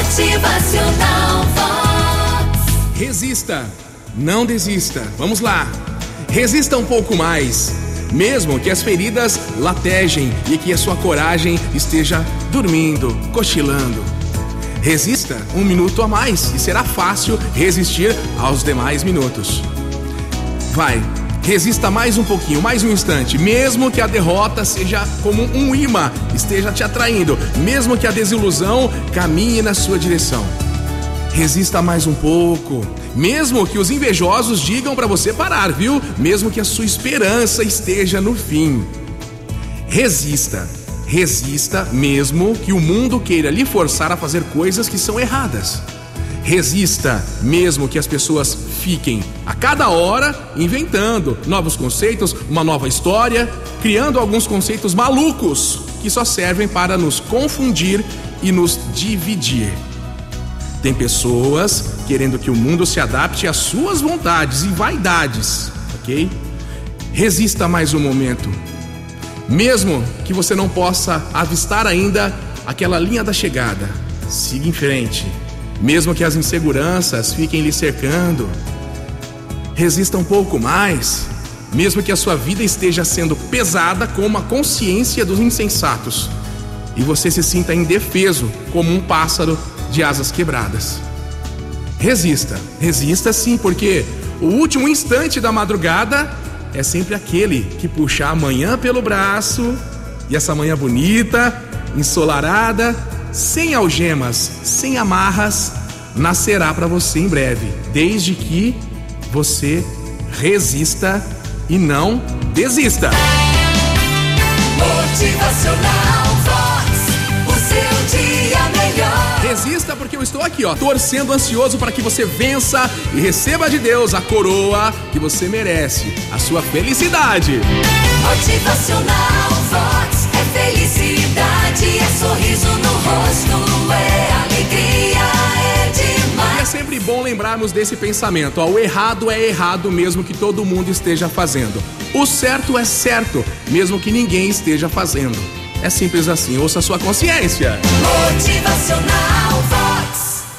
Motivacional Vox. Resista, não desista. Vamos lá. Resista um pouco mais. Mesmo que as feridas latejem e que a sua coragem esteja dormindo, cochilando. Resista um minuto a mais e será fácil resistir aos demais minutos. Vai, resista mais um pouquinho, mais um instante, mesmo que a derrota seja como um imã, esteja te atraindo, mesmo que a desilusão caminhe na sua direção. Resista mais um pouco, mesmo que os invejosos digam para você parar, viu? Mesmo que a sua esperança esteja no fim. Resista, resista, mesmo que o mundo queira lhe forçar a fazer coisas que são erradas. Resista, mesmo que as pessoas fiquem a cada hora inventando novos conceitos, uma nova história, criando alguns conceitos malucos que só servem para nos confundir e nos dividir. Tem pessoas querendo que o mundo se adapte às suas vontades e vaidades, ok? Resista mais um momento. Mesmo que você não possa avistar ainda aquela linha da chegada, siga em frente. Mesmo que as inseguranças fiquem lhe cercando, resista um pouco mais. Mesmo que a sua vida esteja sendo pesada como a consciência dos insensatos e você se sinta indefeso como um pássaro de asas quebradas. Resista, resista sim, porque o último instante da madrugada é sempre aquele que puxa a manhã pelo braço e essa manhã bonita, ensolarada, sem algemas, sem amarras, nascerá para você em breve, desde que você resista e não desista. Motivacional Vox. O seu dia melhor. Resista porque eu estou aqui, ó, torcendo ansioso para que você vença e receba de Deus a coroa que você merece, a sua felicidade. Motivacional Vox. É felicidade, sempre bom lembrarmos desse pensamento, ó, o errado é errado mesmo que todo mundo esteja fazendo. O certo é certo, mesmo que ninguém esteja fazendo. É simples assim, ouça a sua consciência. Motivacional.